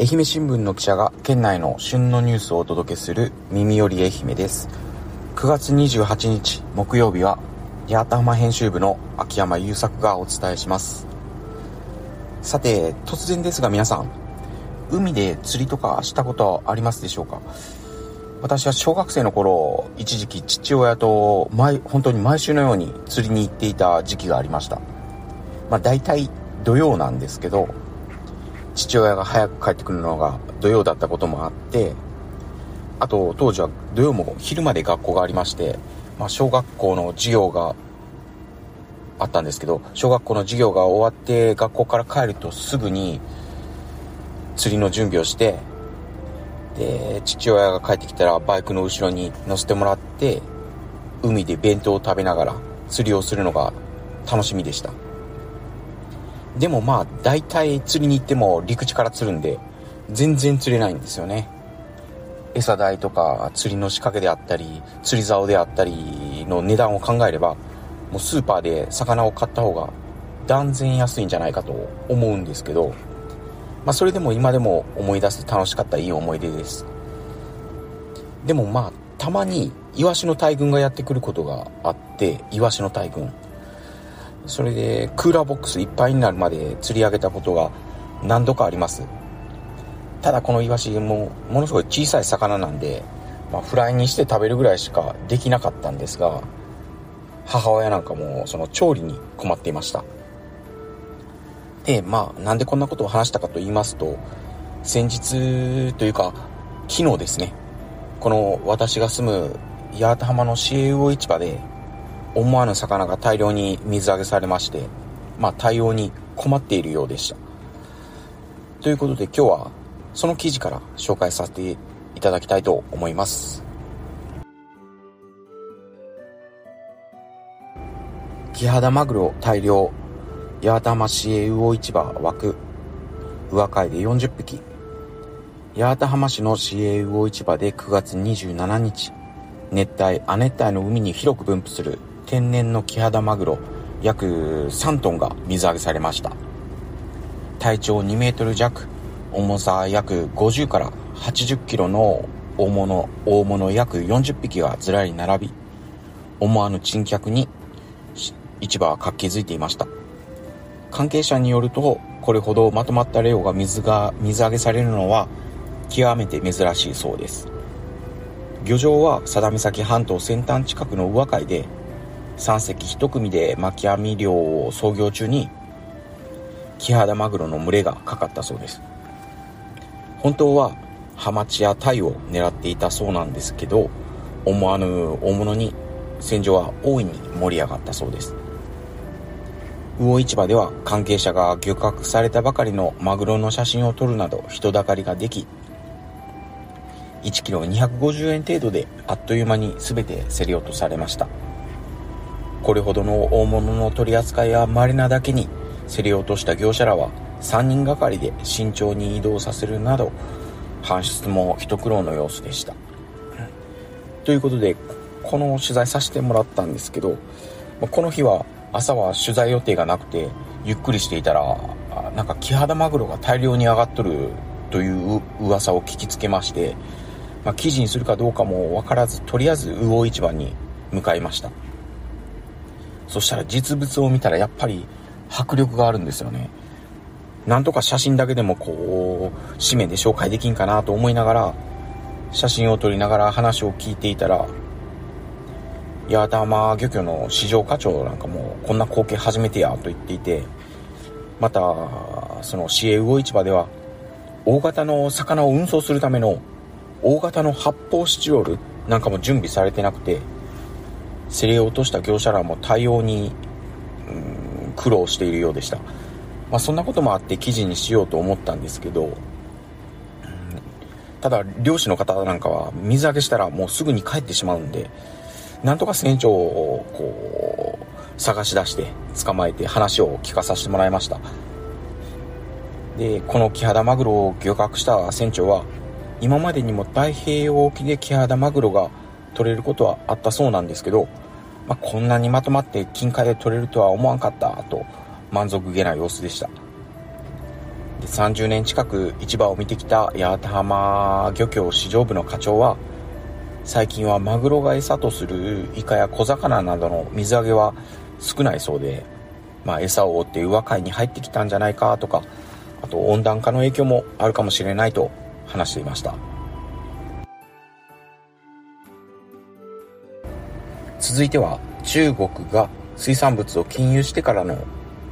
愛媛新聞の記者が県内の旬のニュースをお届けする耳より愛媛です。9月28日木曜日は八幡浜編集部の秋山優作がお伝えします。さて突然ですが皆さん海で釣りとかしたことはありますでしょうか？私は小学生の頃一時期父親と毎本当に毎週のように釣りに行っていた時期がありました。まあ大体土曜なんですけど父親が早く帰ってくるのが土曜だったこともあってあと当時は土曜も昼まで学校がありまして、まあ、小学校の授業があったんですけど小学校の授業が終わって学校から帰るとすぐに釣りの準備をしてで父親が帰ってきたらバイクの後ろに乗せてもらって海で弁当を食べながら釣りをするのが楽しみでした。でもまあ、大体釣りに行っても陸地から釣るんで、全然釣れないんですよね。餌代とか釣りの仕掛けであったり、釣り竿であったりの値段を考えれば、もうスーパーで魚を買った方が断然安いんじゃないかと思うんですけど、まあそれでも今でも思い出す楽しかったいい思い出です。でもまあ、たまにイワシの大群がやってくることがあって、イワシの大群。それでクーラーボックスいっぱいになるまで釣り上げたことが何度かあります。ただこのイワシもものすごい小さい魚なんで、まあ、フライにして食べるぐらいしかできなかったんですが母親なんかもその調理に困っていました。でまあなんでこんなことを話したかと言いますと先日というか昨日ですねこの私が住む八幡浜の市営魚市場で思わぬ魚が大量に水揚げされまして、まあ、対応に困っているようでした。ということで今日はその記事から紹介させていただきたいと思います。キハダマグロ大量、八幡浜市営魚市場枠、上海で40匹。八幡浜市の市営魚市場で9月27日、熱帯、亜熱帯の海に広く分布する天然のキハダマグロ約3トンが水揚げされました。体長2メートル弱重さ約50から80キロの大物大物約40匹がずらり並び思わぬ珍客に市場は活気づいていました。関係者によるとこれほどまとまった量が水が水揚げされるのは極めて珍しいそうです。漁場は佐田岬半島先端近くの宇和海で3隻1組で巻き網漁を操業中にキハダマグロの群れがかかったそうです。本当はハマチやタイを狙っていたそうなんですけど思わぬ大物に戦場は大いに盛り上がったそうです。魚市場では関係者が漁獲されたばかりのマグロの写真を撮るなど人だかりができ1キロ250円程度であっという間に全て競り落とされました。これほどの大物の取り扱いは稀なだけに競り落とした業者らは3人がかりで慎重に移動させるなど搬出も一苦労の様子でした。ということでこの取材させてもらったんですけどこの日は朝は取材予定がなくてゆっくりしていたらなんかキハダマグロが大量に上がっとるという噂を聞きつけまして、まあ、記事にするかどうかも分からずとりあえず魚市場に向かいました。そしたら実物を見たらやっぱり迫力があるんですよね。なんとか写真だけでもこう、紙面で紹介できんかなと思いながら、写真を撮りながら話を聞いていたら、八幡浜漁協の市場課長なんかもこんな光景初めてやと言っていて、また、その市営魚市場では、大型の魚を運送するための大型の発泡スチロールなんかも準備されてなくて、競り落とした業者らも対応に、うん、苦労しているようでした。まあ、そんなこともあって記事にしようと思ったんですけど、ただ漁師の方なんかは水揚げしたらもうすぐに帰ってしまうんで、なんとか船長をこう探し出して捕まえて話を聞かさせてもらいました。で、このキハダマグロを漁獲した船長は、今までにも太平洋沖でキハダマグロが取れることはあったそうなんですけど、まあ、こんなにまとまって金塊で取れるとは思わんかったと満足げな様子でした。で30年近く市場を見てきた八幡浜漁協市場部の課長は最近はマグロが餌とするイカや小魚などの水揚げは少ないそうで、まあ、餌を追って上海に入ってきたんじゃないかとかあと温暖化の影響もあるかもしれないと話していました。続いては中国が水産物を禁輸してからの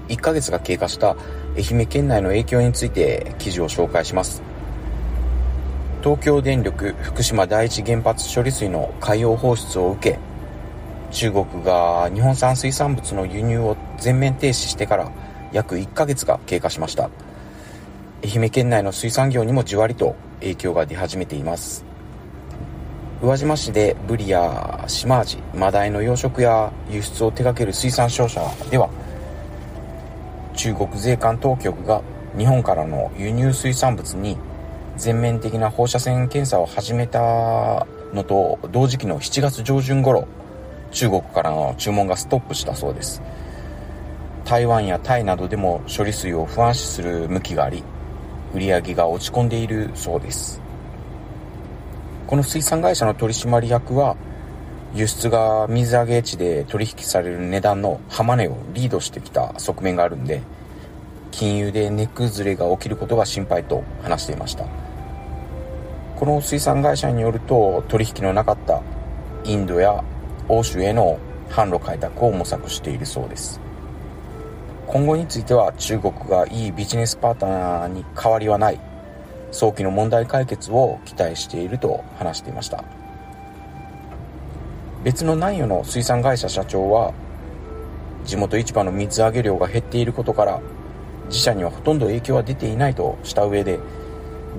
1ヶ月が経過した愛媛県内の影響について記事を紹介します。東京電力福島第一原発処理水の海洋放出を受け中国が日本産水産物の輸入を全面停止してから約1ヶ月が経過しました。愛媛県内の水産業にもじわりと影響が出始めています。宇和島市でブリやシマアジマダイの養殖や輸出を手掛ける水産商社では中国税関当局が日本からの輸入水産物に全面的な放射線検査を始めたのと同時期の7月上旬頃中国からの注文がストップしたそうです。台湾やタイなどでも処理水を不安視する向きがあり売り上げが落ち込んでいるそうです。この水産会社の取締役は輸出が水揚げ地で取引される値段の浜値をリードしてきた側面があるんで金融で値崩れが起きることが心配と話していました。この水産会社によると取引のなかったインドや欧州への販路開拓を模索しているそうです。今後については中国がいいビジネスパートナーに変わりはない。早期の問題解決を期待していると話していました。別の南予の水産会社社長は地元市場の水揚げ量が減っていることから自社にはほとんど影響は出ていないとした上で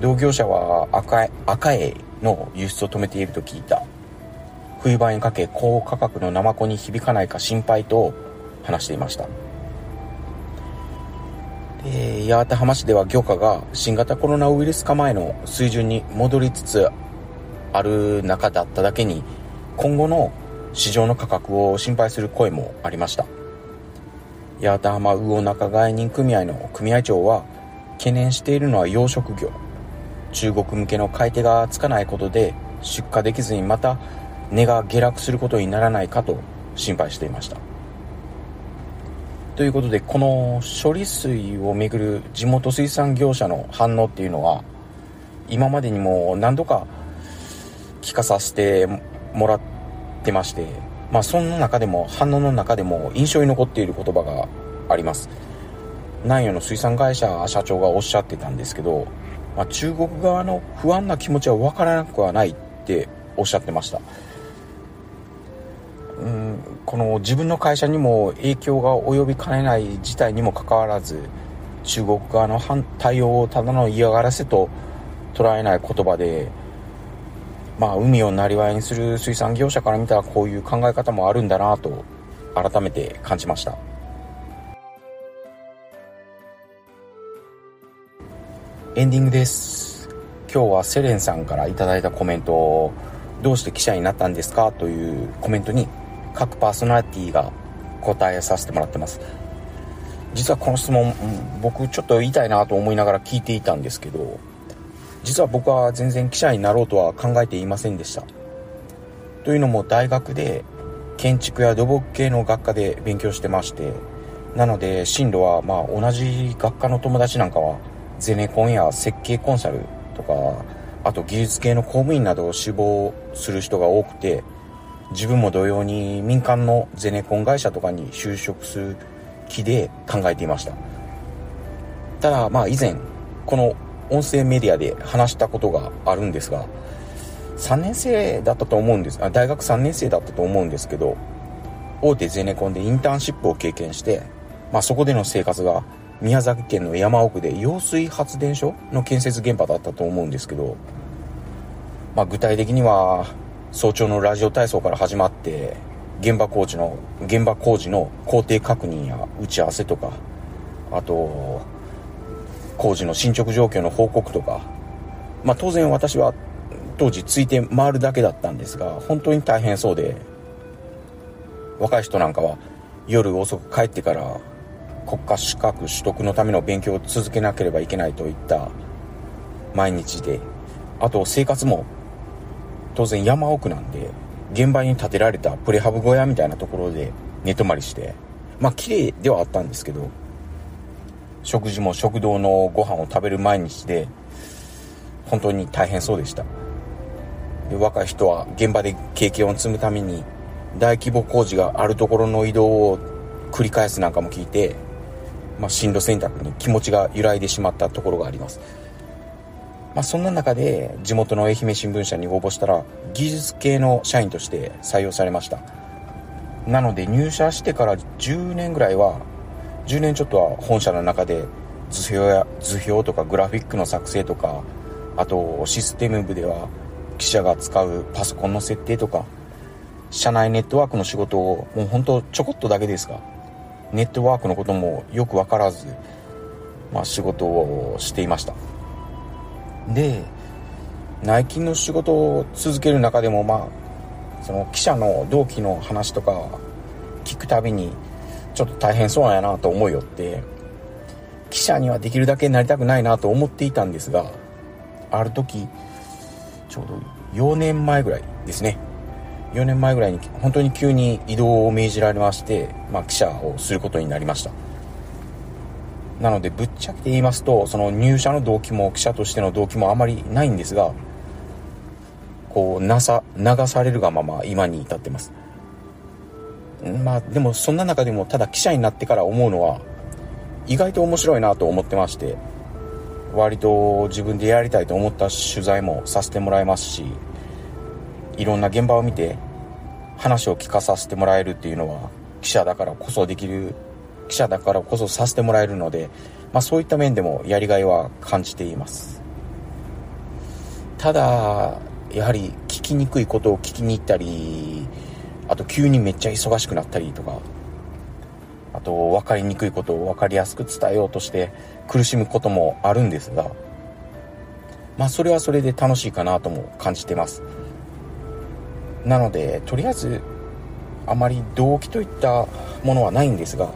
同業者は赤赤エの輸出を止めていると聞いた。冬場にかけ高価格のナマコに響かないか心配と話していました。で八幡浜市では漁価が新型コロナウイルス化前の水準に戻りつつある中だっただけに今後の市場の価格を心配する声もありました。八幡浜魚仲買人組合の組合長は懸念しているのは養殖業。中国向けの買い手がつかないことで出荷できずにまた値が下落することにならないかと心配していました。ということでこの処理水をめぐる地元水産業者の反応っていうのは今までにも何度か聞かさせてもらってましてまあその中でも反応の中でも印象に残っている言葉があります。南予の水産会社社長がおっしゃってたんですけど、まあ、中国側の不安な気持ちは分からなくはないっておっしゃってました。うんこの自分の会社にも影響が及びかねない事態にもかかわらず中国側の対応をただの嫌がらせと捉えない言葉でまあ海をなりわいにする水産業者から見たらこういう考え方もあるんだなと改めて感じました。エンディングです。今日はセレンさんから頂いたコメントをどうして記者になったんですか？というコメントに各パーソナリティが答えさせてもらってます。実はこの質問僕ちょっと言いたいなと思いながら聞いていたんですけど実は僕は全然記者になろうとは考えていませんでした。というのも大学で建築や土木系の学科で勉強してましてなので進路はまあ同じ学科の友達なんかはゼネコンや設計コンサルとかあと技術系の公務員などを志望する人が多くて自分も同様に民間のゼネコン会社とかに就職する気で考えていました。ただまあ以前この音声メディアで話したことがあるんですが3年生だったと思うんです。あ大学3年生だったと思うんですけど大手ゼネコンでインターンシップを経験して、まあ、そこでの生活が宮崎県の山奥で揚水発電所の建設現場だったと思うんですけど、まあ、具体的には早朝のラジオ体操から始まって現場工事の現場工事の工程確認や打ち合わせとかあと工事の進捗状況の報告とか。まあ当然私は当時ついて回るだけだったんですが本当に大変そうで若い人なんかは夜遅く帰ってから国家資格取得のための勉強を続けなければいけないといった毎日で、あと生活も当然山奥なんで、現場に建てられたプレハブ小屋みたいなところで寝泊まりして、まあ綺麗ではあったんですけど、食事も食堂のご飯を食べる毎日で、本当に大変そうでした。で若い人は現場で経験を積むために大規模工事があるところの移動を繰り返すなんかも聞いて、まあ、進路選択に気持ちが揺らいでしまったところがあります。まあ、そんな中で地元の愛媛新聞社に応募したら技術系の社員として採用されました。なので入社してから10年ぐらいは、10年ちょっとは本社の中で図表や図表とかグラフィックの作成とか、あとシステム部では記者が使うパソコンの設定とか、社内ネットワークの仕事をもうほんとちょこっとだけですが、ネットワークのこともよくわからず、まあ仕事をしていました。で、内勤の仕事を続ける中でもまあ、その記者の同期の話とか聞くたびにちょっと大変そうなんやなと思いよって、記者にはできるだけなりたくないなと思っていたんですが、ある時、ちょうど4年前ぐらいですね。4年前ぐらいに本当に急に移動を命じられまして、まあ、記者をすることになりました。なので、ぶっちゃけて言いますと、その入社の動機も記者としての動機もあまりないんですが、こう、なさ、流されるがまま今に至ってます。まあ、でもそんな中でも、ただ記者になってから思うのは、意外と面白いなと思ってまして、割と自分でやりたいと思った取材もさせてもらいますし、いろんな現場を見て話を聞かさせてもらえるっていうのは記者だからこそできる、記者だからこそさせてもらえるので、まあそういった面でもやりがいは感じています。ただ、やはり聞きにくいことを聞きに行ったり、あと急にめっちゃ忙しくなったりとか、あと分かりにくいことを分かりやすく伝えようとして苦しむこともあるんですが、まあそれはそれで楽しいかなとも感じてます。なので、とりあえず、あまり動機といったものはないんですが、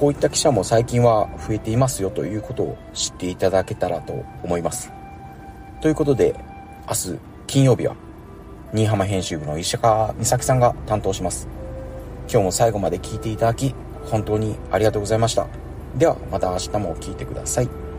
こういった記者も最近は増えていますよということを知っていただけたらと思います。ということで、明日金曜日は、新居浜編集部の石川美咲さんが担当します。今日も最後まで聞いていただき、本当にありがとうございました。ではまた明日も聞いてください。